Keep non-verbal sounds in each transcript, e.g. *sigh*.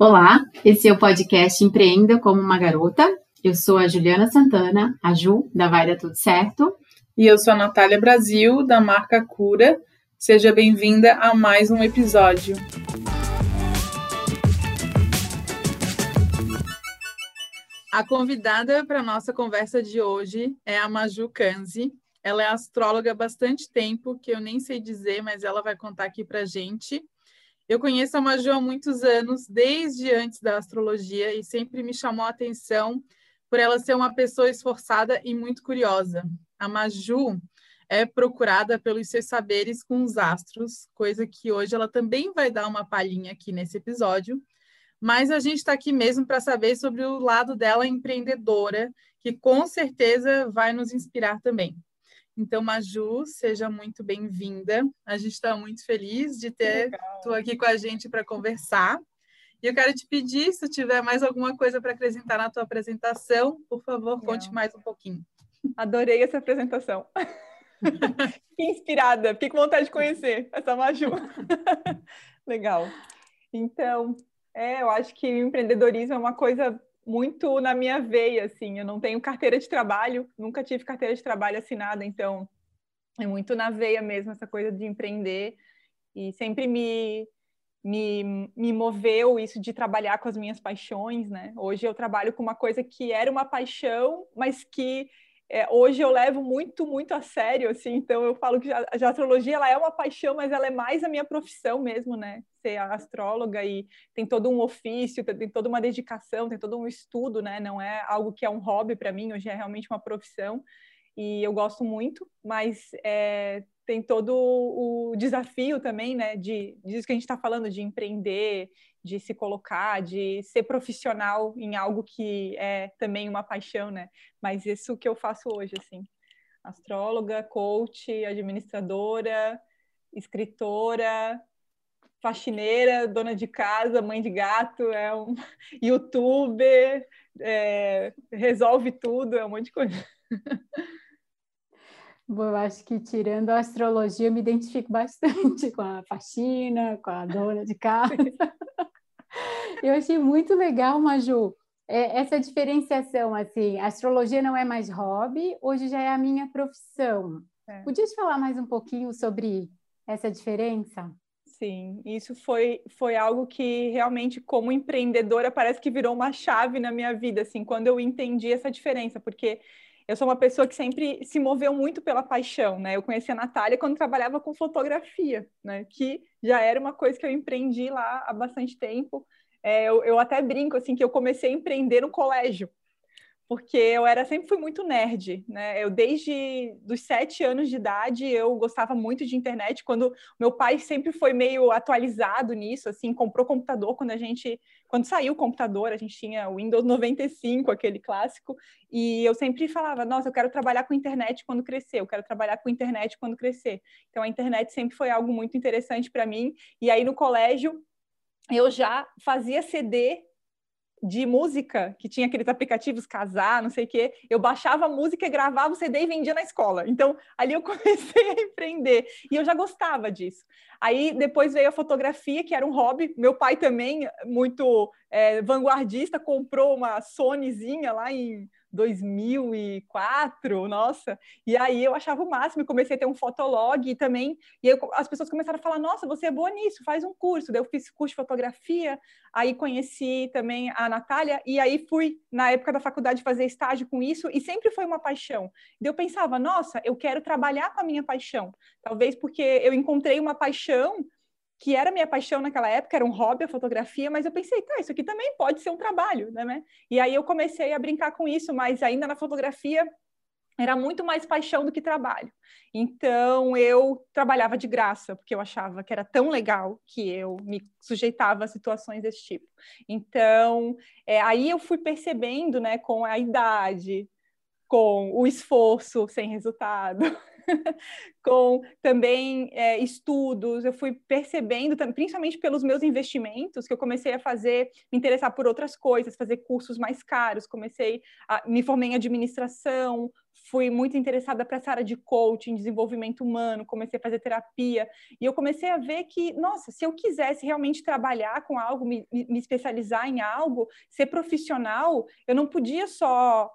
Olá, esse é o podcast Empreenda como uma Garota. Eu sou a Juliana Santana, a Ju, da Vai Dar Tudo Certo. E eu sou a Natália Brasil, da marca Cura. Seja bem-vinda a mais um episódio. A convidada para a nossa conversa de hoje é a Maju Kanzi. Ela é astróloga há bastante tempo, que eu nem sei dizer, mas ela vai contar aqui para gente. Eu conheço a Maju há muitos anos, desde antes da astrologia, e sempre me chamou a atenção por ela ser uma pessoa esforçada e muito curiosa. A Maju é procurada pelos seus saberes com os astros, coisa que hoje ela também vai dar uma palhinha aqui nesse episódio. Mas a gente está aqui mesmo para saber sobre o lado dela empreendedora, que com certeza vai nos inspirar também. Então, Maju, seja muito bem-vinda. A gente está muito feliz de ter tu aqui com a gente para conversar. E eu quero te pedir, se tiver mais alguma coisa para acrescentar na tua apresentação, por favor, conte mais um pouquinho. Adorei essa apresentação. *laughs* Fiquei inspirada, fiquei com vontade de conhecer essa Maju. *laughs* Legal. Então, é, eu acho que o empreendedorismo é uma coisa muito na minha veia, assim. Eu não tenho carteira de trabalho, nunca tive carteira de trabalho assinada, então é muito na veia mesmo essa coisa de empreender e sempre me me, me moveu isso de trabalhar com as minhas paixões, né? Hoje eu trabalho com uma coisa que era uma paixão, mas que é, hoje eu levo muito, muito a sério, assim, então eu falo que a, astrologia ela é uma paixão, mas ela é mais a minha profissão mesmo, né? Ser astróloga e tem todo um ofício, tem toda uma dedicação, tem todo um estudo, né? Não é algo que é um hobby para mim, hoje é realmente uma profissão e eu gosto muito, mas é, tem todo o desafio também, né? De disso que a gente está falando, de empreender, de se colocar, de ser profissional em algo que é também uma paixão, né? Mas isso que eu faço hoje, assim. Astróloga, coach, administradora, escritora, faxineira, dona de casa, mãe de gato, é um *laughs* youtuber, é, resolve tudo, é um monte de coisa. *laughs* Bom, eu acho que tirando a astrologia, eu me identifico bastante *laughs* com a faxina, com a dona de casa. Eu achei muito legal, Maju, é, essa diferenciação, assim, a astrologia não é mais hobby, hoje já é a minha profissão. É. Podias falar mais um pouquinho sobre essa diferença? Sim, isso foi, foi algo que realmente, como empreendedora, parece que virou uma chave na minha vida, assim, quando eu entendi essa diferença, porque eu sou uma pessoa que sempre se moveu muito pela paixão, né? Eu conheci a Natália quando trabalhava com fotografia, né? Que já era uma coisa que eu empreendi lá há bastante tempo. É, eu, eu até brinco, assim, que eu comecei a empreender no colégio, porque eu era sempre fui muito nerd, né? Eu desde dos sete anos de idade eu gostava muito de internet. Quando meu pai sempre foi meio atualizado nisso, assim, comprou computador quando a gente, quando saiu o computador, a gente tinha o Windows 95, aquele clássico, e eu sempre falava, nossa, eu quero trabalhar com internet quando crescer, eu quero trabalhar com internet quando crescer. Então a internet sempre foi algo muito interessante para mim. E aí no colégio eu já fazia CD de música, que tinha aqueles aplicativos casar, não sei o quê, eu baixava a música, gravava o CD e vendia na escola. Então, ali eu *laughs* comecei a empreender e eu já gostava disso. Aí depois veio a fotografia, que era um hobby. Meu pai também, muito é, vanguardista, comprou uma Sonyzinha lá em 2004, nossa. E aí eu achava o máximo, comecei a ter um fotolog também, e aí as pessoas começaram a falar: "Nossa, você é boa nisso, faz um curso". Daí eu fiz curso de fotografia, aí conheci também a Natália e aí fui na época da faculdade fazer estágio com isso e sempre foi uma paixão. Daí eu pensava: "Nossa, eu quero trabalhar com a minha paixão". Talvez porque eu encontrei uma paixão que era minha paixão naquela época, era um hobby a fotografia, mas eu pensei, tá, isso aqui também pode ser um trabalho, né? E aí eu comecei a brincar com isso, mas ainda na fotografia era muito mais paixão do que trabalho. Então eu trabalhava de graça, porque eu achava que era tão legal que eu me sujeitava a situações desse tipo. Então é, aí eu fui percebendo, né, com a idade, com o esforço sem resultado, *laughs* *laughs* com também é, estudos. Eu fui percebendo, principalmente pelos meus investimentos, que eu comecei a fazer, me interessar por outras coisas, fazer cursos mais caros. Comecei a me formei em administração, fui muito interessada para essa área de coaching, desenvolvimento humano, comecei a fazer terapia, e eu comecei a ver que, nossa, se eu quisesse realmente trabalhar com algo, me, me especializar em algo, ser profissional, eu não podia só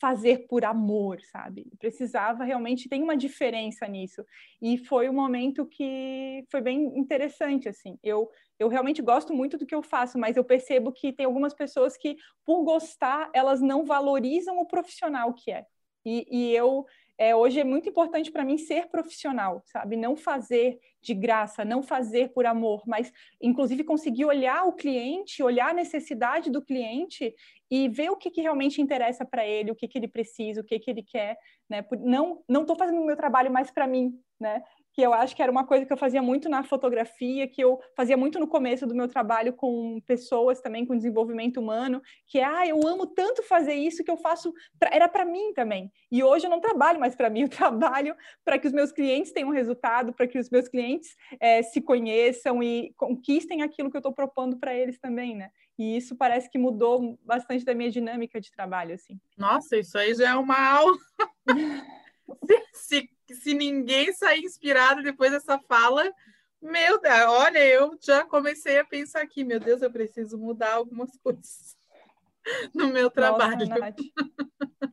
fazer por amor, sabe? Precisava realmente tem uma diferença nisso. E foi um momento que foi bem interessante assim. Eu eu realmente gosto muito do que eu faço, mas eu percebo que tem algumas pessoas que por gostar, elas não valorizam o profissional que é. E, e eu é, hoje é muito importante para mim ser profissional, sabe? Não fazer de graça, não fazer por amor, mas inclusive conseguir olhar o cliente, olhar a necessidade do cliente e ver o que, que realmente interessa para ele, o que, que ele precisa, o que, que ele quer, né? Não não estou fazendo o meu trabalho mais para mim, né? Que eu acho que era uma coisa que eu fazia muito na fotografia, que eu fazia muito no começo do meu trabalho com pessoas também, com desenvolvimento humano, que é, ah, eu amo tanto fazer isso que eu faço, pra... era para mim também. E hoje eu não trabalho mais para mim, eu *laughs* trabalho para que os meus clientes tenham resultado, para que os meus clientes é, se conheçam e conquistem aquilo que eu estou propondo para eles também, né? E isso parece que mudou bastante da minha dinâmica de trabalho, assim. Nossa, isso aí já é uma aula. *laughs* se se ninguém sair inspirado depois dessa fala, meu Deus, olha, eu já comecei a pensar aqui, meu Deus, eu preciso mudar algumas *laughs* coisas no meu trabalho. Nossa,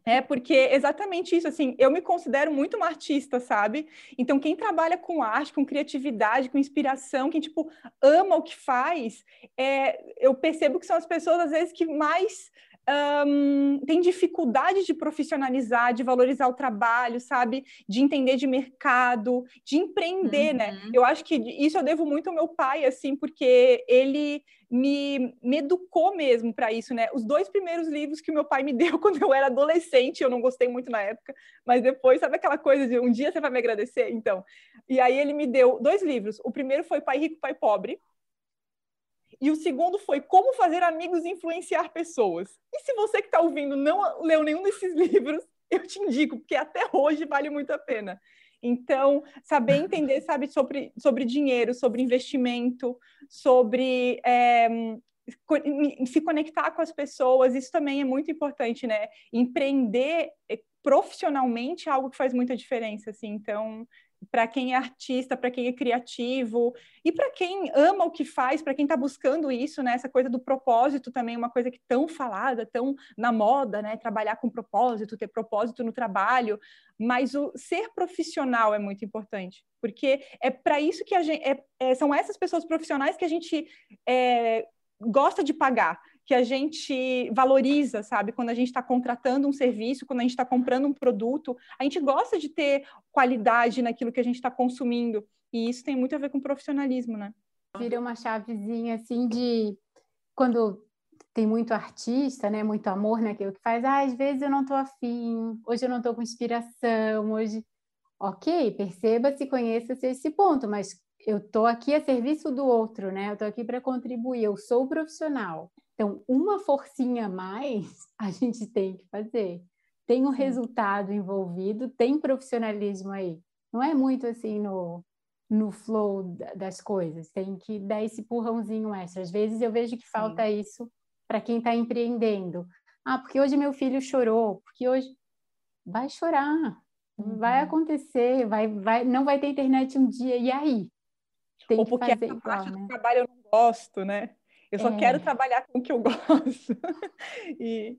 é porque exatamente isso, assim, eu me considero muito uma artista, sabe? Então, quem trabalha com arte, com criatividade, com inspiração, quem, tipo, ama o que faz, é, eu percebo que são as pessoas, às vezes, que mais um, tem dificuldade de profissionalizar, de valorizar o trabalho, sabe? De entender de mercado, de empreender, né? uhum. né? Eu acho que isso eu devo muito ao meu pai, assim, porque ele me, me educou mesmo para isso, né? Os dois primeiros livros que meu pai me *laughs* deu quando eu era adolescente, eu não gostei muito na época, mas depois, sabe aquela coisa de um dia você vai me agradecer? Então, e aí ele me deu dois livros. O primeiro foi Pai Rico, Pai Pobre, e o segundo foi Como Fazer Amigos e Influenciar Pessoas. E se você que está ouvindo não leu nenhum desses *laughs* livros, eu te indico, porque até hoje vale muito a pena. Então, saber entender, sabe, sobre, sobre dinheiro, sobre investimento, sobre é, se conectar com as pessoas, isso também é muito importante, né? Empreender eh, profissionalmente é algo que faz muita diferença, assim. Então, para quem é artista, para quem é criativo e para quem ama o que faz, para quem está buscando isso, né? Essa coisa do propósito também é uma coisa que tão falada, tão na moda, né? Trabalhar com propósito, ter propósito no trabalho, mas o ser profissional é muito importante, porque é para isso que a gente é, é, são essas pessoas profissionais que a gente é, gosta de pagar que a gente valoriza, sabe? Quando a gente está contratando um serviço, quando a gente está comprando um produto, a gente gosta de ter qualidade naquilo que a gente está consumindo. E isso tem muito a ver com profissionalismo, né? Vira uma chavezinha assim de quando tem muito artista, né? Muito amor naquilo que faz. Ah, às vezes eu não estou afim, hoje eu não estou com inspiração, hoje. Ok, perceba-se, conheça-se esse ponto, mas eu estou aqui a serviço do outro, né? Eu estou aqui para contribuir, eu sou profissional. Então, uma forcinha a mais *laughs* a gente tem que fazer. Tem um resultado envolvido, tem profissionalismo aí. Não é muito assim no, no flow das coisas, tem que dar esse empurrãozinho extra. Às vezes eu vejo que falta Sim. isso para quem está empreendendo. Ah, porque hoje meu filho chorou, porque hoje vai chorar, uhum. vai acontecer, vai, vai, não vai ter internet um dia, e aí? Tem Ou porque essa igual, parte né? do trabalho eu não gosto, né? Eu só é. quero trabalhar com o que eu *laughs* gosto. e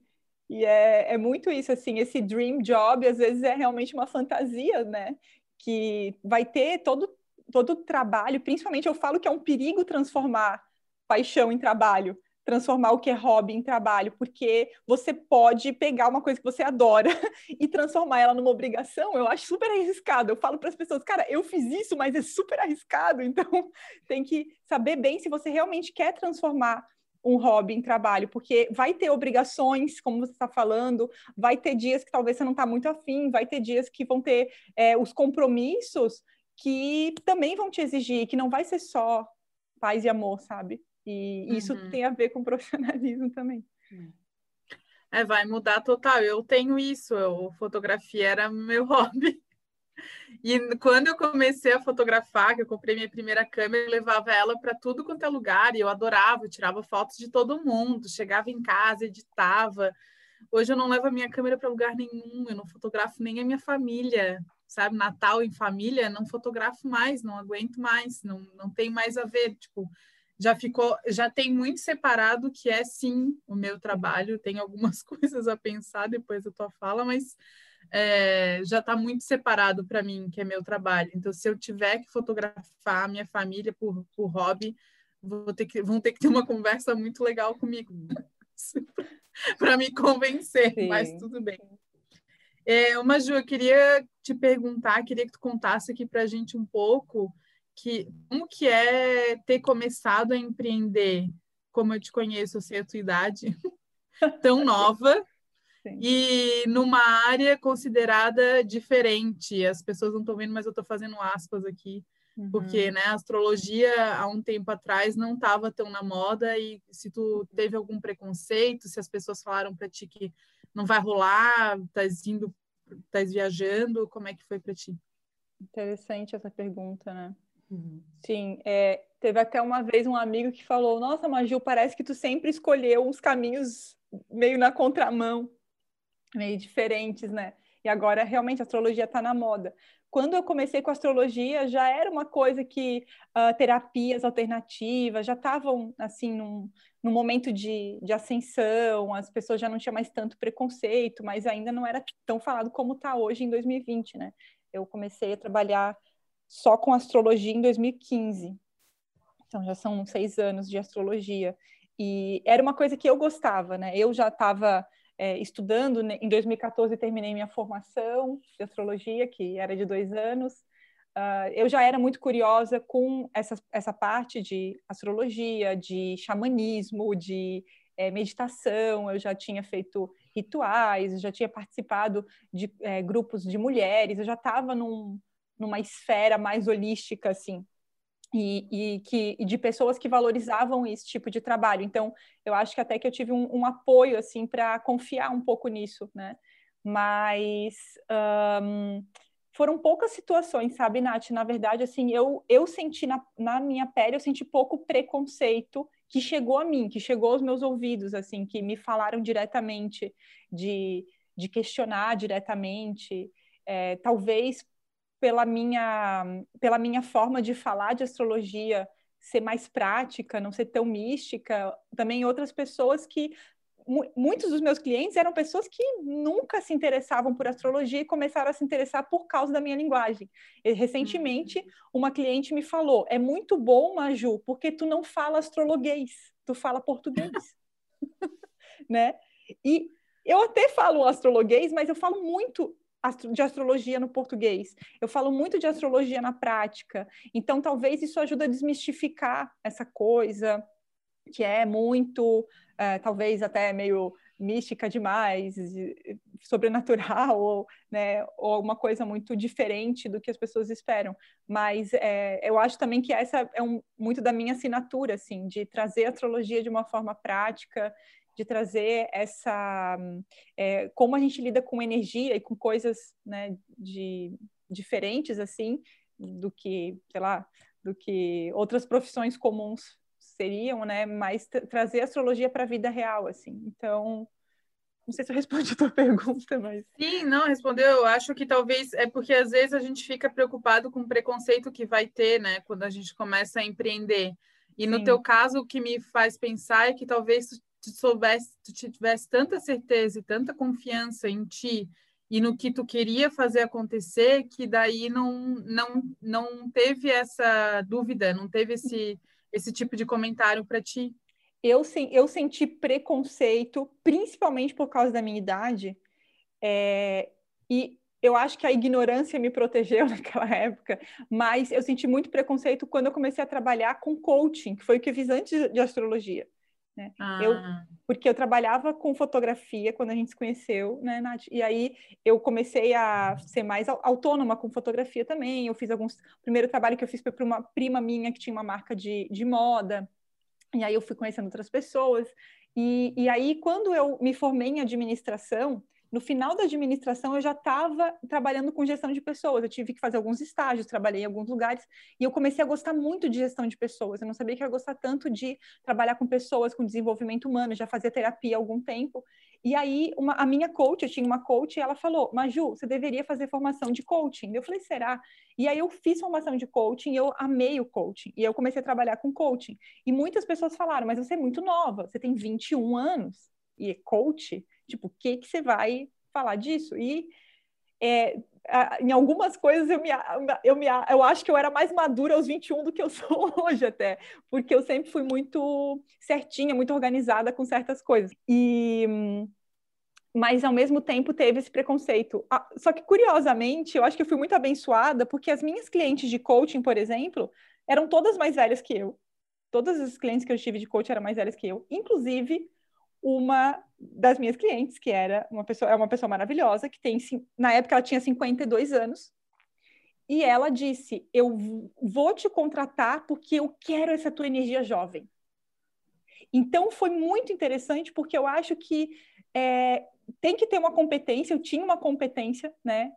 e é, é muito isso, assim, esse dream job às vezes é realmente uma fantasia, né? Que vai ter todo todo o trabalho, principalmente eu falo que é um perigo transformar paixão em trabalho, transformar o que é hobby em trabalho, porque você pode pegar uma coisa que você adora *laughs* e transformar ela numa obrigação. Eu acho super arriscado. Eu falo para as pessoas, cara, eu fiz isso, mas é super arriscado. *laughs* Então, tem que saber bem se você realmente quer transformar um hobby em trabalho, porque vai ter obrigações, como você está falando, vai ter dias que talvez você não está muito afim, vai ter dias que vão ter é, os compromissos que também vão te exigir, que não vai ser só paz e amor, sabe? E isso uhum. tem a ver com *laughs* profissionalismo também. É, vai mudar total. Eu tenho isso, eu, fotografia era meu *laughs* hobby. E quando eu comecei a fotografar, que eu comprei minha primeira câmera, eu levava ela para tudo quanto é lugar e eu adorava, eu tirava fotos de todo mundo, chegava em casa, editava. Hoje eu não levo a minha câmera para lugar nenhum, eu não fotografo nem a minha família, sabe? Natal em família, não fotografo mais, não aguento mais, não, não tem mais a ver, tipo, já ficou, já tem muito separado que é sim o meu trabalho, tem algumas *laughs* coisas a pensar depois da tua fala, mas é, já está muito separado para mim, que é meu trabalho. Então, se eu tiver que fotografar a minha família por, por hobby, vou ter que, vão ter que ter uma conversa muito legal comigo *laughs* para me convencer, Sim. mas tudo bem. É, uma Ju, eu queria te perguntar, queria que tu contasse aqui para a gente um pouco que como que é ter começado a empreender, como eu te conheço, eu sei a tua idade, *laughs* tão nova, e numa área considerada diferente. As pessoas não estão vendo, mas eu estou fazendo aspas aqui, uhum. porque né, a astrologia há um tempo atrás não estava tão na moda e se tu teve algum preconceito, se as pessoas falaram para ti que não vai rolar, estás indo, estás viajando, como é que foi para ti? Interessante essa pergunta, né? Uhum. Sim, é, teve até uma vez um amigo que falou: Nossa, Maju, parece que tu sempre escolheu uns caminhos meio na contramão meio diferentes, né? E agora realmente a astrologia está na moda. Quando eu comecei com a astrologia, já era uma coisa que uh, terapias alternativas já estavam assim num, num momento de, de ascensão, as pessoas já não tinham mais tanto preconceito, mas ainda não era tão falado como está hoje em 2020, né? Eu comecei a trabalhar só com astrologia em 2015. Então já são seis anos de astrologia. E era uma coisa que eu gostava, né? Eu já estava é, estudando. Né? Em 2014, terminei minha formação de astrologia, que era de dois anos. Uh, eu já era muito curiosa com essa, essa parte de astrologia, de xamanismo, de é, meditação. Eu já tinha feito rituais, já tinha participado de é, grupos de mulheres, eu já estava num, numa esfera mais holística, assim e, e, que, e de pessoas que valorizavam esse tipo de trabalho. Então, eu acho que até que eu tive um, um apoio assim para confiar um pouco nisso, né? Mas um, foram poucas situações, sabe, Nath? Na verdade, assim, eu, eu senti na, na minha pele, eu senti pouco preconceito que chegou a mim, que chegou aos meus ouvidos, assim, que me falaram diretamente de, de questionar diretamente. É, talvez pela minha, pela minha forma de falar de astrologia ser mais prática, não ser tão mística, também outras pessoas que muitos dos meus clientes eram pessoas que nunca se interessavam por astrologia e começaram a se interessar por causa da minha linguagem. Recentemente, uhum. uma cliente me falou: "É muito bom, Maju, porque tu não fala astrologuês, tu fala português". *laughs* *laughs* né? E eu até falo astrologuês, mas eu falo muito de astrologia no português. Eu falo muito de astrologia na prática. Então, talvez isso ajude a desmistificar essa coisa que é muito, é, talvez até meio mística demais, sobrenatural, *laughs* ou, né, ou alguma coisa muito diferente do que as pessoas esperam. Mas é, eu acho também que essa é um, muito da minha assinatura, assim, de trazer a astrologia de uma forma prática, de trazer essa é, como a gente lida com energia e com coisas né, de diferentes assim do que sei lá do que outras profissões comuns seriam né mas trazer a astrologia para a vida real assim então não sei se eu respondi a tua *laughs* pergunta, mas. Sim, não, respondeu. Eu acho que talvez é porque às vezes a gente fica preocupado com o preconceito que vai ter, né, quando a gente começa a empreender. E no Sim. teu caso, o que me faz pensar é que talvez tu soubesse, tu tivesse tanta certeza e tanta confiança em ti e no que tu queria fazer acontecer, que daí não, não, não teve essa dúvida, não teve esse, esse tipo de comentário para ti. Eu, eu senti preconceito, principalmente por causa da minha idade, é, e eu acho que a ignorância me protegeu *laughs* naquela época, mas eu senti muito preconceito quando eu comecei a trabalhar com coaching, que foi o que eu fiz antes de astrologia. Né? Ah. Eu, porque eu trabalhava com fotografia quando a gente se conheceu, né, Nath? E aí eu comecei a ser mais autônoma com fotografia também. Eu fiz alguns. O primeiro trabalho que eu fiz foi para uma prima minha que tinha uma marca de, de moda. E aí eu fui conhecendo outras pessoas. E, e aí, quando eu me formei em administração, no final da administração eu já estava trabalhando com gestão de pessoas. Eu tive que fazer alguns estágios, trabalhei em alguns lugares e eu comecei a gostar muito de gestão de pessoas. Eu não sabia que ia gostar tanto de trabalhar com pessoas, com desenvolvimento humano, já fazia terapia há algum tempo. E aí uma, a minha coach, eu tinha uma coach e ela falou: "Maju, você deveria fazer formação de coaching". Eu falei: "Será?". E aí eu fiz formação de coaching eu amei o coaching. E eu comecei a trabalhar com coaching. E muitas pessoas falaram: "Mas você é muito nova, você tem 21 anos e é coach?" Tipo, o que, que você vai falar disso? E é, em algumas coisas eu, me, eu, me, eu acho que eu era mais madura aos 21 do que eu *laughs* sou hoje até, porque eu sempre fui muito certinha, muito organizada com certas coisas. E mas ao mesmo tempo teve esse preconceito. Só que curiosamente, eu acho que eu fui muito abençoada porque as minhas clientes de coaching, por exemplo, eram todas mais velhas que eu. Todas as clientes que eu tive de coaching eram mais velhas que eu, inclusive uma das minhas clientes, que era uma pessoa, é uma pessoa maravilhosa, que tem, na época ela tinha 52 anos, e ela disse: Eu vou te contratar porque eu quero essa tua energia jovem. Então foi muito interessante porque eu acho que é, tem que ter uma competência, eu tinha uma competência, né,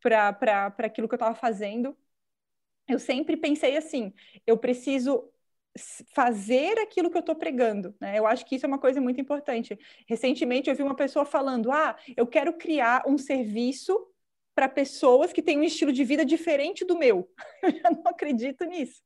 para aquilo que eu estava fazendo. Eu sempre pensei assim: eu preciso fazer aquilo que eu estou pregando. Né? Eu acho que isso é uma coisa muito importante. Recentemente eu vi uma pessoa falando: ah, eu quero criar um serviço para pessoas que têm um estilo de vida diferente do meu. *laughs* Eu já não acredito nisso.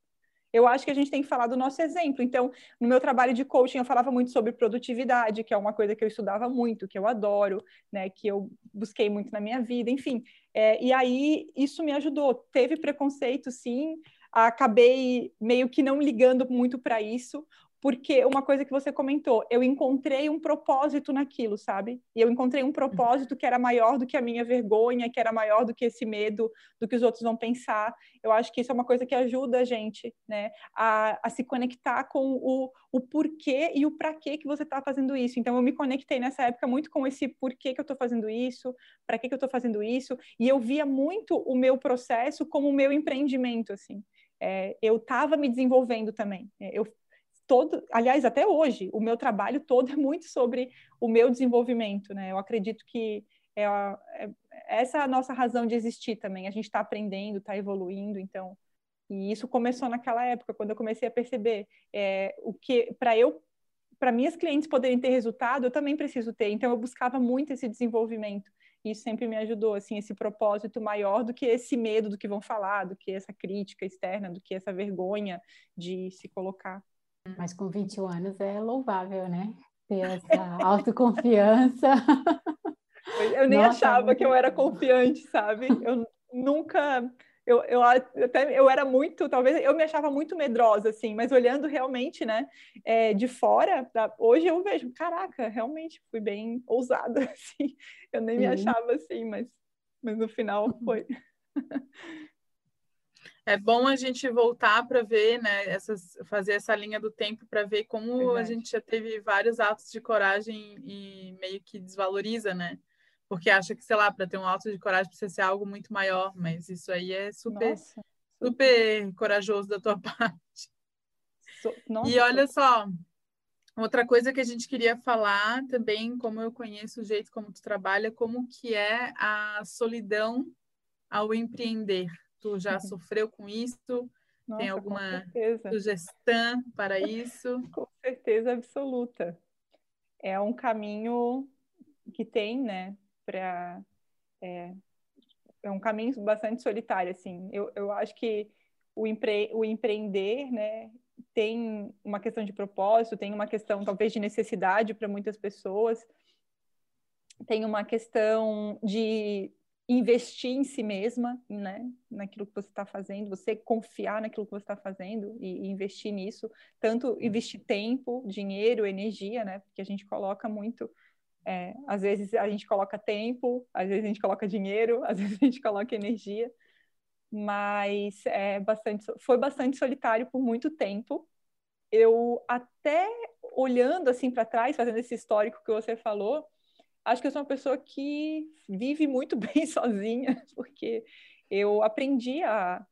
Eu acho que a gente tem que falar do nosso exemplo. Então, no meu trabalho de coaching, eu falava muito sobre produtividade, que é uma coisa que eu estudava muito, que eu adoro, né? Que eu busquei muito na minha vida, enfim. É, e aí isso me ajudou. Teve preconceito, sim, acabei meio que não ligando muito para isso, porque uma coisa que você comentou, eu encontrei um propósito naquilo, sabe? E eu encontrei um propósito que era maior do que a minha vergonha, que era maior do que esse medo do que os outros vão pensar. Eu acho que isso é uma coisa que ajuda a gente, né, a, a se conectar com o, o porquê e o para que que você está fazendo isso. Então, eu me conectei nessa época muito com esse porquê que eu estou fazendo isso, para que que eu estou fazendo isso, e eu via muito o meu processo como o meu empreendimento, assim é, eu estava me desenvolvendo também. É, eu todo, aliás, até hoje, o meu trabalho todo é muito sobre o meu desenvolvimento, né? Eu acredito que é, a, é essa é a nossa razão de existir também. A gente está aprendendo, está evoluindo, então. E isso começou naquela época, quando eu comecei a perceber é, o que, para eu, para minhas clientes poderem ter resultado, eu também preciso ter. Então, eu buscava muito esse desenvolvimento isso sempre me ajudou, assim, esse propósito maior do que esse medo do que vão falar, do que essa crítica externa, do que essa vergonha de se colocar. Mas com 21 anos é louvável, né? Ter essa *laughs* autoconfiança. Eu nem Nossa, achava que eu era confiante, sabe? Eu nunca eu, eu até eu era muito, talvez eu me achava muito medrosa, assim, mas olhando realmente, né, é, de fora, hoje eu vejo, caraca, realmente fui bem ousada, *laughs* assim, eu nem me achava assim, mas, mas no final uhum. foi. É bom a gente voltar para ver, né, essas, fazer essa linha do tempo para ver como Verdade. a gente já teve vários atos de coragem e meio que desvaloriza, né? Porque acha que, sei lá, para ter um alto de coragem precisa ser algo muito maior, mas isso aí é super, Nossa, super corajoso da tua *laughs* parte. So, e olha só, outra coisa que a gente queria falar também, como eu conheço o jeito como tu trabalha, como que é a solidão ao empreender. Tu já uhum. *laughs* sofreu com isso? Nossa, Tem alguma sugestão para isso? *laughs* Com certeza absoluta. É um caminho que tem, né? Para é, é, um caminho bastante solitário assim. Eu, eu acho que o, empre, o empreender né tem uma questão de propósito tem uma questão talvez de necessidade para muitas pessoas tem uma questão de investir em si mesma, né, naquilo que você está fazendo, você confiar naquilo que você está fazendo e, e, investir nisso, tanto investir tempo, dinheiro, energia, né, porque a gente coloca muito é, às vezes a gente coloca tempo, às vezes a gente coloca dinheiro, *laughs* às vezes a gente coloca energia, mas é bastante, foi bastante solitário por muito tempo. Eu até olhando assim para trás, fazendo esse histórico que você falou, acho que eu sou uma pessoa que vive muito *laughs* bem sozinha, porque eu aprendi a,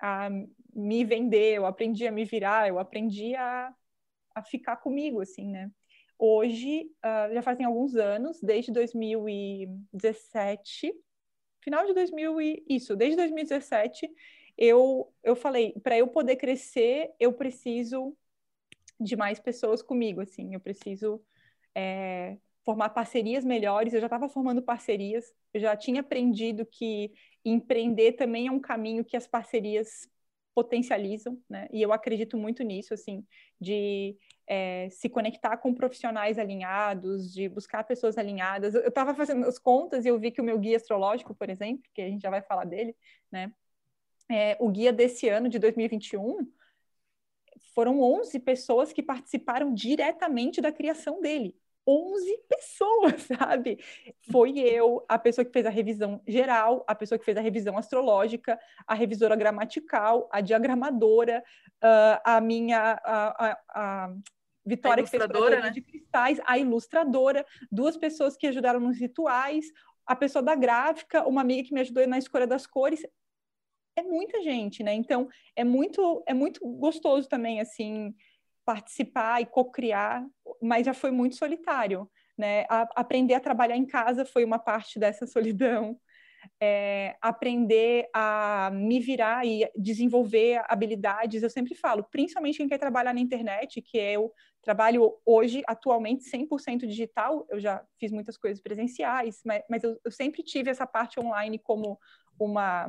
a me vender, eu aprendi a me virar, eu aprendi a, a ficar comigo, assim, né? Hoje, uh, já fazem alguns anos, desde 2017, final de 2000 e, isso, desde 2017, eu, eu falei, para eu poder crescer, eu preciso de mais pessoas comigo, assim, eu preciso é, formar parcerias melhores, eu já estava formando parcerias, eu já tinha aprendido que empreender também é um caminho que as parcerias potencializam, né? E eu acredito muito nisso, assim, de é, se conectar com profissionais alinhados, de buscar pessoas alinhadas. Eu estava fazendo as contas e eu vi que o meu guia astrológico, por exemplo, que a gente já vai falar dele, né? É, o guia desse ano, de 2021, foram 11 pessoas que participaram diretamente da criação dele. 11 pessoas, *laughs* sabe? Foi eu, a pessoa que fez a revisão geral, a pessoa que fez a revisão astrológica, a revisora gramatical, a diagramadora, uh, a minha. A, a, a Vitória, que fez a né? de cristais, a ilustradora, duas pessoas que ajudaram nos rituais, a pessoa da gráfica, uma amiga que me ajudou na escolha das cores. É muita gente, né? Então, é muito, é muito gostoso também, assim, participar e co-criar, mas já foi muito solitário. Né? A, aprender a trabalhar em casa foi uma parte dessa solidão. É, aprender a me virar e desenvolver habilidades, eu sempre falo, principalmente quem quer trabalhar na internet, que eu trabalho hoje, atualmente, 100% digital, eu já fiz muitas coisas presenciais, mas, mas eu, eu sempre tive essa parte online como uma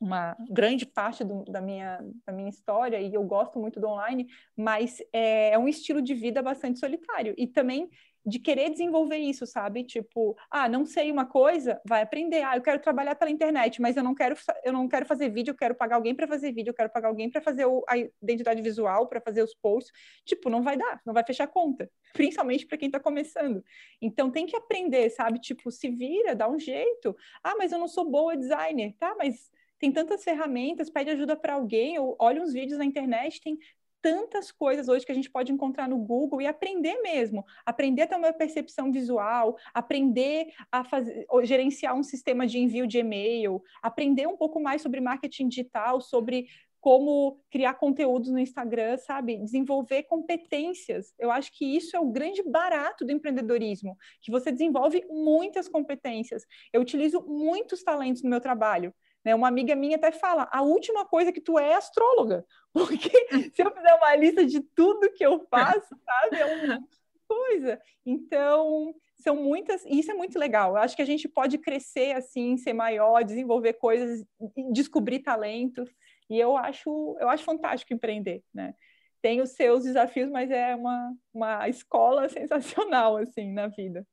uma grande parte do, da, minha, da minha história e eu gosto muito do online, mas é, é, um estilo de vida bastante solitário. E também de querer desenvolver isso, sabe? Tipo, ah, não sei uma coisa, vai aprender. Ah, eu quero trabalhar pela internet, mas eu não quero, eu não quero fazer vídeo, eu quero pagar alguém para fazer vídeo, eu quero pagar alguém para fazer o, a identidade visual, para fazer os posts. Tipo, não vai dar, não vai fechar conta, *laughs* principalmente para quem está começando. Então tem que aprender, sabe? Tipo, se vira, dá um jeito. Ah, mas eu não sou boa designer, tá? Mas tem tantas ferramentas, pede ajuda para alguém, ou olha uns vídeos na internet, tem tantas coisas hoje que a gente pode encontrar no Google e aprender mesmo, aprender a ter uma percepção visual, aprender a fazer, gerenciar um sistema de envio de e-mail, aprender um pouco mais sobre marketing digital, sobre como criar conteúdos no Instagram, sabe? Desenvolver competências. Eu acho que isso é o grande barato do empreendedorismo, que você desenvolve muitas competências. Eu utilizo muitos talentos no meu trabalho. Né? Uma amiga minha até fala: a última coisa que tu é, é astróloga, *laughs* porque *laughs* se eu fizer uma lista de tudo que eu faço, *laughs* sabe, é uma coisa. Então, são muitas, e isso é muito legal. Eu acho que a gente pode crescer assim, ser maior, desenvolver coisas, descobrir talentos, e eu acho, eu acho fantástico empreender, né? Tem os seus desafios, mas é uma, uma escola sensacional assim na vida.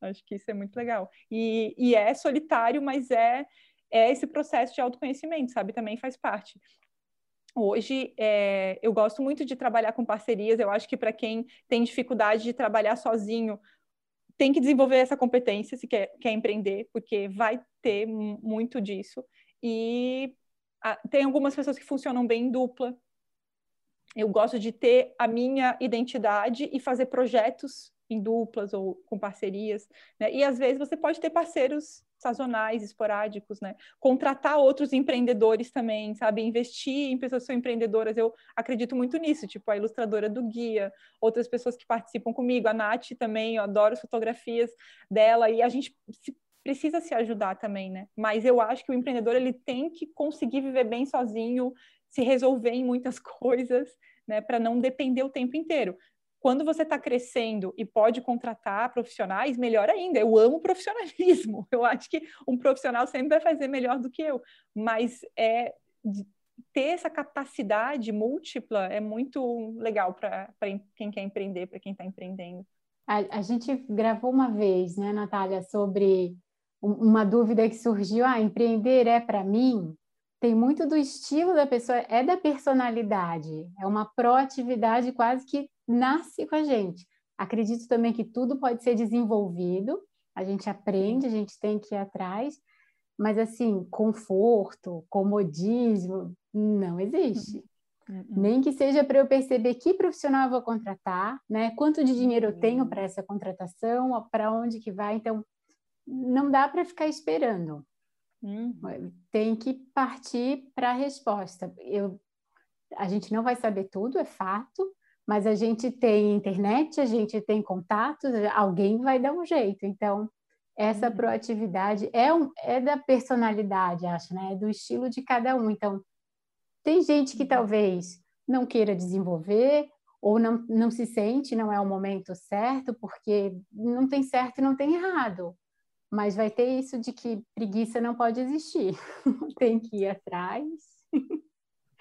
Acho que isso é muito legal. E, e é solitário, mas é é esse processo de autoconhecimento, sabe? Também faz parte. Hoje, é, eu gosto muito de trabalhar com parcerias. Eu acho que para quem tem dificuldade de trabalhar sozinho, tem que desenvolver essa competência se quer, quer empreender, porque vai ter muito disso. E a, tem algumas pessoas que funcionam bem em dupla. Eu gosto de ter a minha identidade e fazer projetos em duplas ou com parcerias. Né? E às vezes você pode ter parceiros sazonais, esporádicos, né? Contratar outros empreendedores também, sabe? Investir em pessoas que são empreendedoras, eu acredito muito nisso, tipo a ilustradora do guia, outras pessoas que participam comigo, a Nath também, eu adoro as fotografias dela, e a gente se, precisa se ajudar também, né? Mas eu acho que o empreendedor, ele tem que conseguir viver bem sozinho, se resolver em muitas *laughs* coisas, né? Para não depender o tempo inteiro quando você está crescendo e pode contratar profissionais, melhor ainda. Eu amo *laughs* profissionalismo. Eu acho que um profissional sempre vai fazer melhor do que eu, mas é ter essa capacidade múltipla é muito legal para quem quer empreender, para quem está empreendendo. A, a, gente gravou uma vez, né, Natália, sobre uma dúvida que surgiu: ah, empreender é para mim? Tem muito do estilo da pessoa, é da personalidade, é uma proatividade quase que nasce com a gente. Acredito também que tudo pode ser desenvolvido, a gente aprende, a gente tem que ir atrás, mas assim, conforto, comodismo, não existe. Uhum. Nem que seja para eu perceber que profissional eu vou contratar, né? Quanto de dinheiro eu tenho para essa contratação, para onde que vai. Então, não dá para ficar esperando. Uhum. Tem que partir para a resposta. Eu, a gente não vai saber tudo, é fato, mas a gente tem internet, a gente tem contatos, alguém vai dar um jeito. Então, essa uhum. proatividade é, um, é da personalidade, acho, né? É do estilo de cada um. Então, tem gente que uhum. talvez não queira desenvolver ou não, não se sente, não é o momento certo, porque não tem certo e não tem errado. Mas vai ter isso de que preguiça não pode existir. *laughs* tem que ir atrás. *laughs*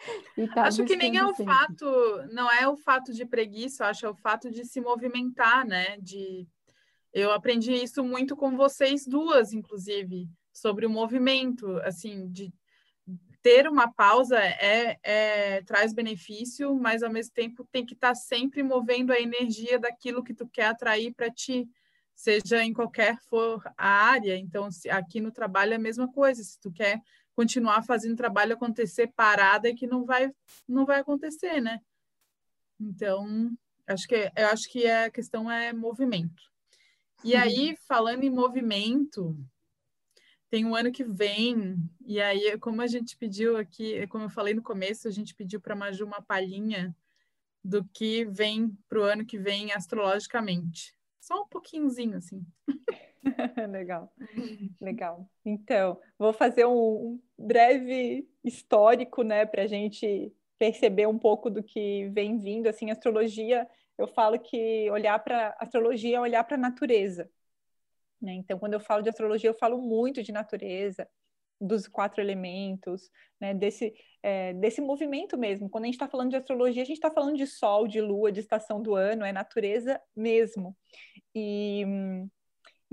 *laughs* Tá acho que nem é o sempre. fato, não é o fato de preguiça, acho é o fato de se movimentar, né? De eu aprendi isso muito com vocês duas, inclusive, sobre o movimento, assim, de ter uma pausa é, é, traz benefício, mas ao mesmo tempo tem que estar tá sempre movendo a energia daquilo que tu quer atrair para ti, seja em qualquer for a área. Então, se, aqui no trabalho é a mesma coisa. Se tu quer continuar fazendo trabalho acontecer parada, é que não vai não vai acontecer, né? Então, acho que eu acho que a questão é movimento. E aí, falando em movimento, tem um ano que vem, e aí, como a gente pediu aqui, como eu falei no começo, a gente pediu para a Maju uma palhinha do que vem para o ano que vem astrologicamente. Só um pouquinhozinho, assim. *laughs* legal, *laughs* legal. Então, vou fazer um, um breve histórico, né, para a gente perceber um pouco do que vem vindo. Assim, astrologia, eu falo que olhar para astrologia é olhar para a natureza, né? Então, quando eu falo de astrologia, eu falo muito de natureza, dos quatro elementos, né? desse, é, desse movimento mesmo. Quando a gente está falando de astrologia, a gente está falando de sol, de lua, de estação do ano, é natureza mesmo. E,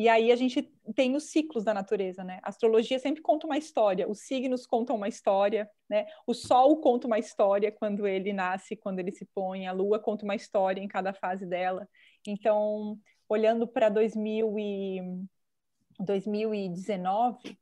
e aí a gente tem os ciclos da natureza, né? A astrologia sempre conta uma história, os signos contam uma história, né? O sol conta uma história quando ele nasce, quando ele se põe, a lua conta uma história em cada fase dela. Então, olhando para 2019,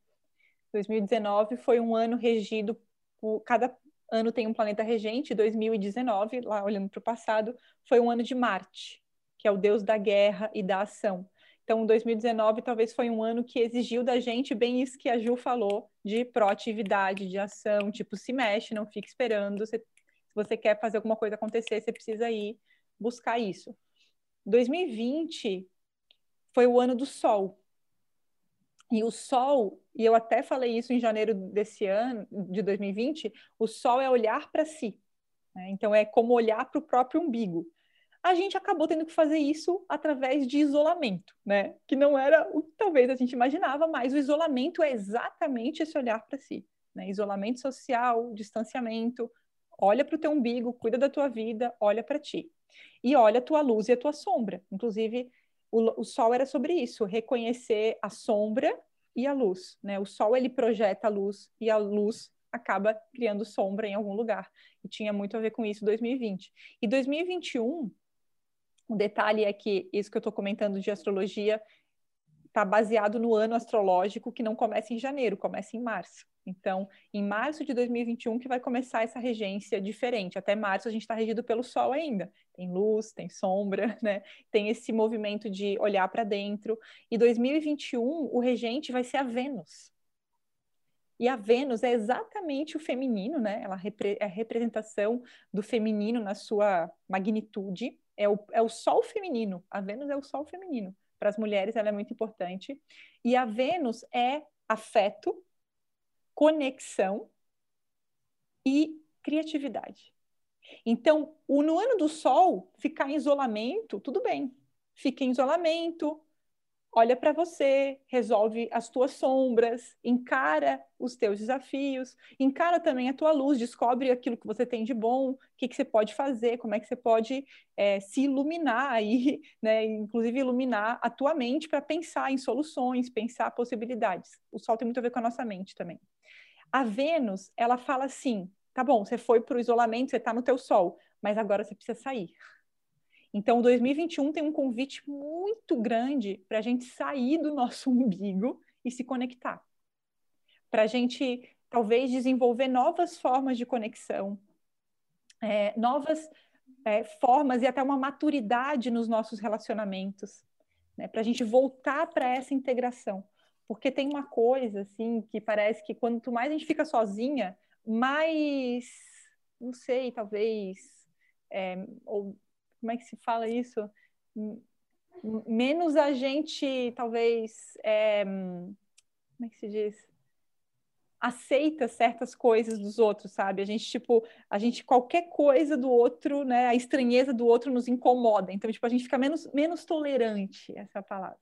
2019 foi um ano regido por cada ano tem um planeta regente, 2019, lá olhando para o passado, foi um ano de Marte, que é o deus da guerra e da ação. Então, 2019 talvez foi um ano que exigiu da gente bem isso que a Ju falou, de proatividade, de ação, tipo, se mexe, não fique esperando. se você quer fazer alguma coisa acontecer, você precisa ir buscar isso. 2020 foi o ano do Sol. E o Sol, e eu até falei isso em janeiro desse ano, de 2020, o Sol é olhar para si. Né? Então, é como olhar para o próprio umbigo. A gente acabou tendo que fazer isso através de isolamento, né? Que não era o que talvez a gente imaginava, mas o isolamento é exatamente esse olhar para si. Né? Isolamento social, distanciamento, olha para o teu umbigo, cuida da tua vida, olha para ti e olha a tua luz e a tua sombra. Inclusive, o, o sol era sobre isso, reconhecer a sombra e a luz, né? O sol ele projeta a luz e a luz acaba criando sombra em algum lugar. E tinha muito a ver com isso 2020. E 2021, o detalhe é que isso que eu estou comentando de astrologia está baseado no ano astrológico que não começa em janeiro, começa em março. Então, em março de 2021 que vai começar essa regência diferente. Até março a gente está regido pelo Sol ainda. Tem luz, tem sombra, *laughs* né? Tem esse movimento de olhar para dentro. E 2021 o regente vai ser a Vênus. E a Vênus é exatamente o feminino, né? Ela é a representação do feminino na sua magnitude. É o, é o Sol feminino. A Vênus é o Sol feminino. Para as mulheres ela é muito importante. E a Vênus é afeto, conexão e criatividade. Então, no ano do sol, ficar em isolamento, tudo bem. Fica em isolamento, olha para você, resolve as tuas sombras, encara os teus desafios, encara também a tua luz, descobre aquilo que você tem de bom, o que, que você pode fazer, como é que você pode é, se iluminar aí, *laughs* né? Inclusive iluminar a tua mente para pensar em soluções, pensar possibilidades. O sol tem muito a ver com a nossa mente também. A Vênus, ela fala assim: tá bom, você foi para o isolamento, você está no teu sol, mas agora você precisa sair. *laughs* Então, 2021 tem um convite muito grande para a gente sair do nosso *laughs* umbigo e se conectar. Para a gente, talvez, desenvolver novas formas de conexão, é, novas é, formas e até uma maturidade nos nossos relacionamentos, né? para a gente voltar para essa integração. Porque tem uma coisa, assim, que parece que quanto mais a gente fica sozinha, mais, não sei, talvez, é, ou como é que se fala isso? Menos a gente, talvez, é, como é que se diz? aceita certas coisas dos outros, sabe? A gente, tipo, a gente, qualquer coisa do outro, né? A estranheza do outro nos incomoda. Então, tipo, a gente fica menos, menos tolerante, essa é a palavra.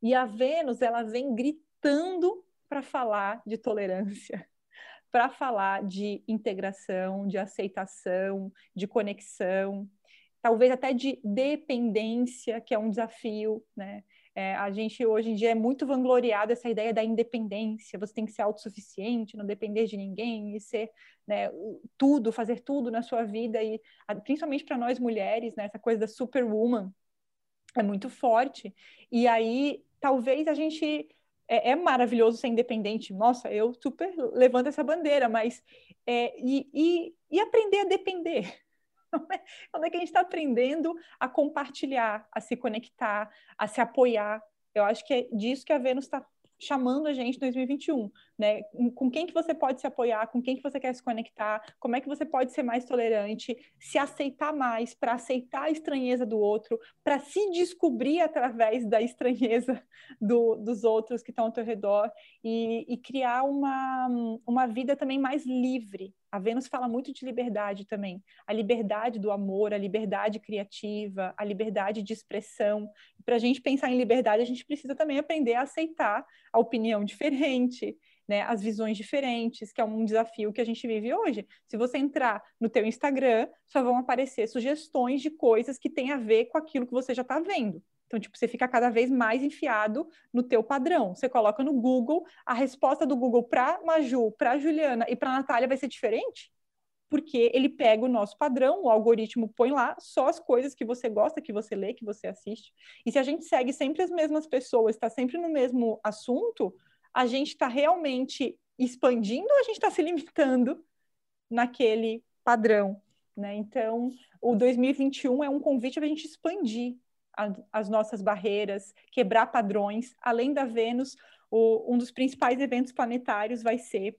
E a Vênus, ela vem gritando para falar de tolerância, *laughs* para falar de integração, de aceitação, de conexão, talvez até de dependência, que é um desafio, né? É, a gente hoje em dia é muito vangloriado essa ideia da independência, você tem que ser autossuficiente, não depender de ninguém e ser né, tudo, fazer tudo na sua vida, e principalmente para nós mulheres, né, essa coisa da superwoman é muito forte. E aí, talvez a gente. É, é maravilhoso ser independente, nossa, eu super levanto essa bandeira, mas. É, e, e, e aprender a depender *laughs* Onde é que a gente está aprendendo a compartilhar, a se conectar, a se apoiar? Eu acho que é disso que a Vênus está chamando a gente em 2021, né? Com quem que você pode se apoiar, com quem que você quer se conectar, como é que você pode ser mais tolerante, se aceitar mais, para aceitar a estranheza do outro, para se descobrir através da estranheza do, dos outros que estão ao teu redor e, e criar uma, uma vida também mais livre, a Vênus fala muito de liberdade também. A liberdade do amor, a liberdade criativa, a liberdade de expressão. Para a gente pensar em liberdade, a gente precisa também aprender a aceitar a opinião diferente, né, as visões diferentes, que é um desafio que a gente vive hoje. Se você entrar no teu Instagram, só vão aparecer sugestões de coisas que têm a ver com aquilo que você já está vendo. Então, tipo, você fica cada vez mais enfiado no teu padrão. Você coloca no Google, a resposta do Google para Maju, para Juliana e para Natália vai ser diferente, porque ele pega o nosso padrão, o algoritmo põe lá só as coisas que você gosta, que você lê, que você assiste. E se a gente segue sempre as mesmas pessoas, está sempre no mesmo assunto, a gente está realmente expandindo ou a gente está se limitando naquele padrão? Né? Então, o 2021 é um convite para a gente expandir as nossas barreiras, quebrar padrões. Além da Vênus, o, um dos principais eventos planetários vai ser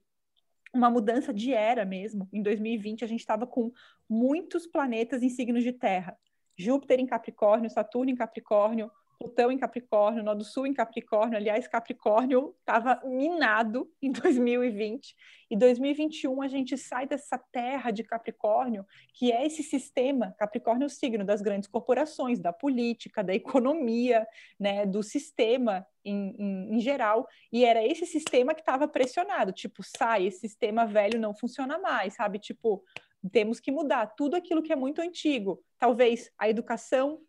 uma mudança de era mesmo. Em 2020, a gente estava com muitos planetas em signos de terra. Júpiter em Capricórnio, Saturno em Capricórnio, Plutão em Capricórnio, Nó do Sul em Capricórnio. Aliás, Capricórnio estava minado *laughs* em 2020. E 2021 a gente sai dessa terra de Capricórnio, que é esse sistema, Capricórnio é o signo das grandes corporações, da política, da economia, né, do sistema em, em, em geral. E era esse sistema que estava pressionado, tipo, sai, esse sistema velho não funciona mais, sabe? Tipo, temos que mudar tudo aquilo que é muito antigo. Talvez a educação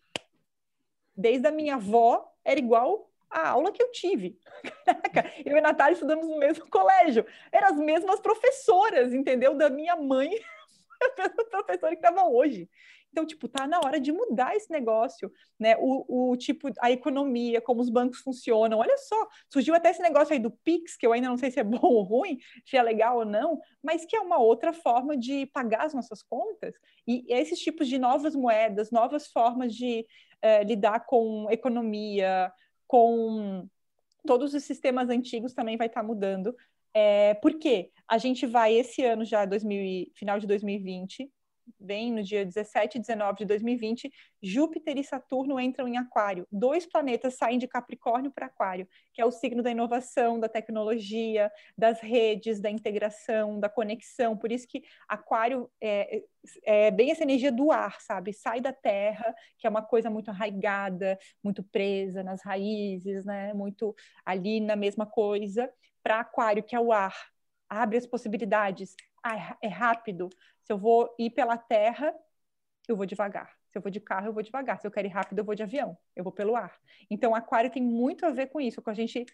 desde a minha avó, era igual a aula que eu tive. *laughs* Caraca, eu e a Natália estudamos no mesmo colégio. Eram as mesmas professoras, entendeu? Da minha mãe, *laughs* a mesma professora que estava hoje. Então, tipo, tá na hora de mudar esse negócio, né? O, o tipo, a economia, como os bancos funcionam. Olha só, surgiu até esse negócio aí do Pix, que eu ainda não sei se é *laughs* bom ou ruim, se é legal ou não, mas que é uma outra forma de pagar as nossas contas. E esses tipos de novas moedas, novas formas de é, lidar com economia, com todos os sistemas antigos também vai estar tá mudando. É, por quê? A gente vai esse ano já, 2000, final de 2020, vem no dia 17 e 19 de 2020, Júpiter e Saturno entram em Aquário. Dois planetas saem de Capricórnio para Aquário, que é o signo da inovação, da tecnologia, das redes, da integração, da conexão. Por isso que Aquário é, é bem essa energia do ar, sabe? Sai da terra, que é uma coisa muito arraigada, muito presa nas raízes, né? Muito ali na mesma coisa, para Aquário, que é o ar. Abre as possibilidades, ah, é rápido, se eu vou ir pela terra, eu vou devagar. Se eu vou de carro, eu vou devagar. Se eu quero ir rápido, eu vou de avião. Eu vou pelo ar. Então, aquário tem muito a ver com isso, com a gente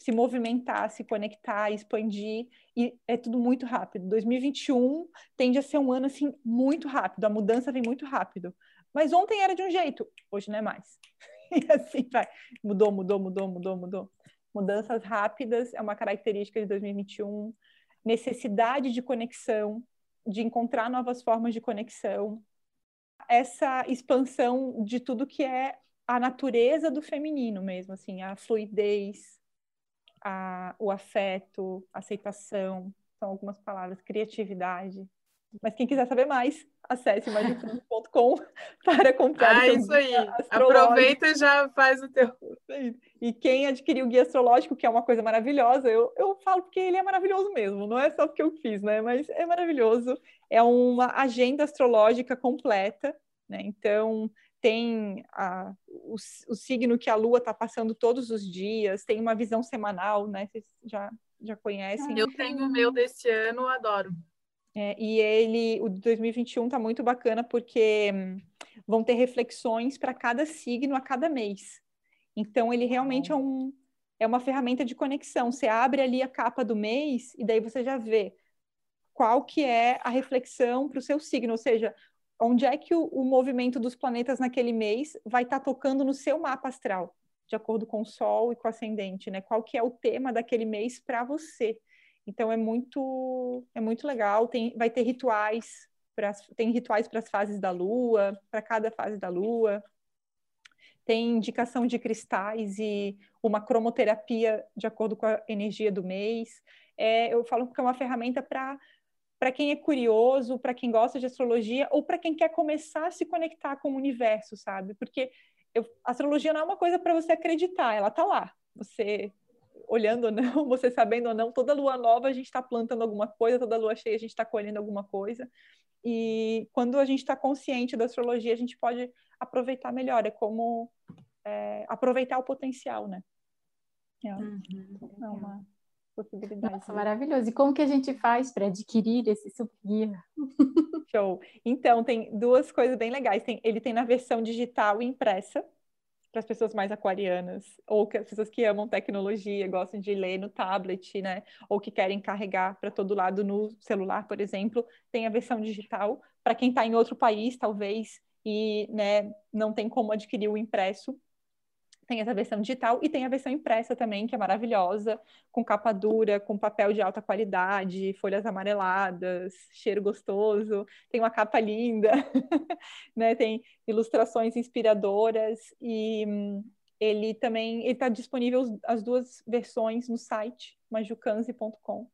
se movimentar, se conectar, expandir, e é tudo muito rápido. 2021 tende a ser um ano assim muito rápido, a mudança vem muito rápido. Mas ontem era de um jeito, hoje não é mais. *laughs* E assim vai. Mudou, mudou, mudou, mudou, mudou. Mudanças rápidas é uma característica de 2021. Necessidade de conexão, de encontrar novas formas de conexão, essa expansão de tudo que é a natureza do feminino mesmo, assim, a fluidez, a, o afeto, aceitação, são algumas palavras, criatividade. Mas quem quiser saber mais, acesse magicfruto.com *laughs* para comprar. Ah, isso aí. Aproveita e já faz o teu. E quem adquiriu o guia astrológico, que é uma coisa maravilhosa, eu, eu falo porque ele é maravilhoso mesmo, não é só porque eu fiz, né? Mas é maravilhoso. É uma agenda astrológica completa, né? Então, tem a, o, o signo que a Lua está passando todos os dias, tem uma visão semanal, né? Vocês já, já conhecem. Eu tenho o meu desse ano, adoro. É, e ele, o de 2021 está muito bacana porque hum, vão ter reflexões para cada signo a cada mês. Então ele realmente é, um, é uma ferramenta de conexão. Você abre ali a capa do mês e daí você já vê qual que é a reflexão para o seu signo, ou seja, onde é que o, o, movimento dos planetas naquele mês vai estar tá tocando no seu mapa astral, de acordo com o Sol e com o ascendente, né? Qual que é o tema daquele mês para você? Então é muito é muito legal. Tem, vai ter rituais para tem rituais para as fases da Lua, para cada fase da Lua. Tem indicação de cristais e uma cromoterapia de acordo com a energia do mês. É, eu falo que é uma ferramenta para para quem é curioso, para quem gosta de astrologia ou para quem quer começar a se conectar com o universo, sabe? Porque eu, astrologia não é uma coisa para você acreditar, ela está lá. Você olhando ou não, *laughs* você sabendo ou não, toda lua nova a gente está plantando alguma coisa, toda lua cheia a gente está colhendo alguma coisa. E quando a gente está consciente da astrologia, a gente pode aproveitar melhor. É como é, aproveitar o potencial, né? É, uhum. é uma possibilidade. Nossa, maravilhoso. E como que a gente faz para adquirir esse subguia? *laughs* Show. Então, tem duas coisas bem legais. Tem, ele tem na versão digital e impressa para as pessoas mais aquarianas, ou que as pessoas que amam tecnologia, gostam de ler no tablet, né? Ou que querem carregar para todo lado no celular, por exemplo, tem a versão digital. Para quem está em outro país, talvez, e né, não tem como adquirir o impresso, tem essa versão digital e tem a versão impressa também, que é maravilhosa, com capa dura, com papel de alta qualidade, folhas amareladas, cheiro gostoso, tem uma capa linda, *laughs* né? Tem ilustrações inspiradoras e hum, ele também está disponível as duas versões no site majucanzi.com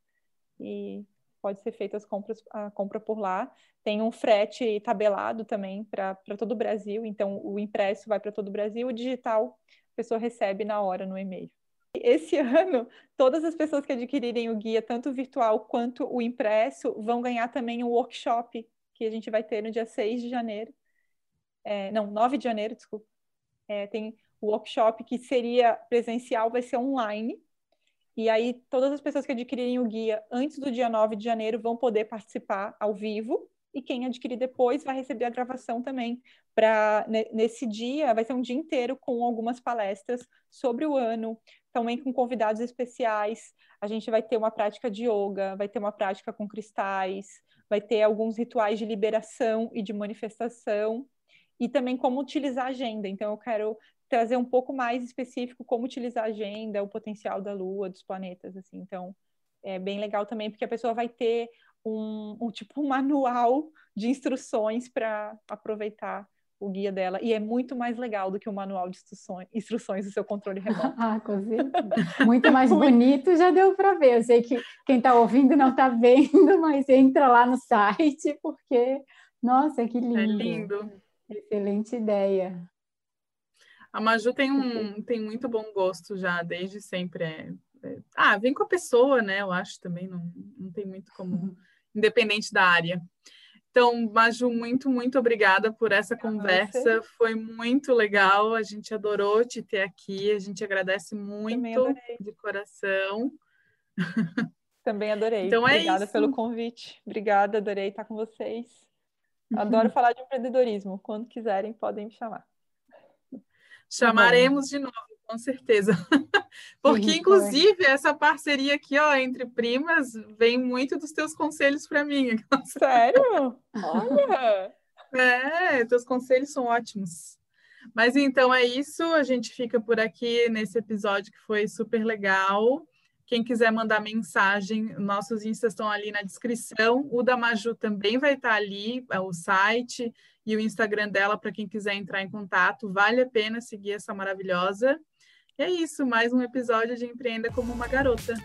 e pode ser feita as compras a compra por lá. Tem um frete tabelado também para todo o Brasil, então o impresso vai para todo o Brasil, o digital pessoa recebe na hora no e-mail. Esse *laughs* ano, todas as pessoas que adquirirem o guia, tanto o virtual quanto o impresso, vão ganhar também um workshop que a gente vai ter no dia 6 de janeiro. É, não, 9 de janeiro, desculpa. É, tem o workshop que seria presencial, vai ser online. E aí, todas as pessoas que adquirirem o guia antes do dia 9 de janeiro vão poder participar ao vivo e quem adquirir depois vai receber a gravação também. Para nesse dia vai ser um dia inteiro com algumas palestras sobre o ano, também com convidados especiais. A gente vai ter uma prática de yoga, vai ter uma prática com cristais, vai ter alguns rituais de liberação e de manifestação e também como utilizar a agenda. Então eu quero trazer um pouco mais específico como utilizar a agenda, o potencial da lua, dos planetas assim. Então, é bem legal também porque a pessoa vai ter um, um tipo um manual de instruções para aproveitar o guia dela. E é muito mais legal do que o manual de instruções, instruções do seu controle remoto. *laughs* ah, com Muito mais *laughs* bonito, já deu para ver. Eu sei que quem está ouvindo não está vendo, *laughs* mas entra lá no site, porque, nossa, que lindo. É lindo. Excelente ideia. A Maju tem, um, tem muito bom gosto já, desde sempre. É, é... Ah, vem com a pessoa, né? Eu acho também, não, não tem muito como uhum independente da área. Então, Maju, muito, muito obrigada por essa conversa. Foi muito legal. A gente adorou te ter aqui. A gente agradece muito de coração. *laughs* Também adorei. Então, é Obrigada é pelo convite. Obrigada, adorei estar com vocês. Adoro falar de empreendedorismo. Quando quiserem, podem me chamar. Chamaremos de novo com certeza. *laughs* Porque, inclusive, essa parceria aqui, ó, entre primas, vem muito dos teus conselhos para mim. *laughs* Sério? Olha! É, teus conselhos são ótimos. Mas então é isso, a gente fica por aqui nesse episódio que foi super legal. Quem quiser mandar mensagem, nossos instas estão ali na descrição. O da Maju também vai estar ali, é o site e o Instagram dela para quem quiser entrar em contato. Vale a pena seguir essa maravilhosa. E é isso, mais um episódio de Empreenda como uma Garota.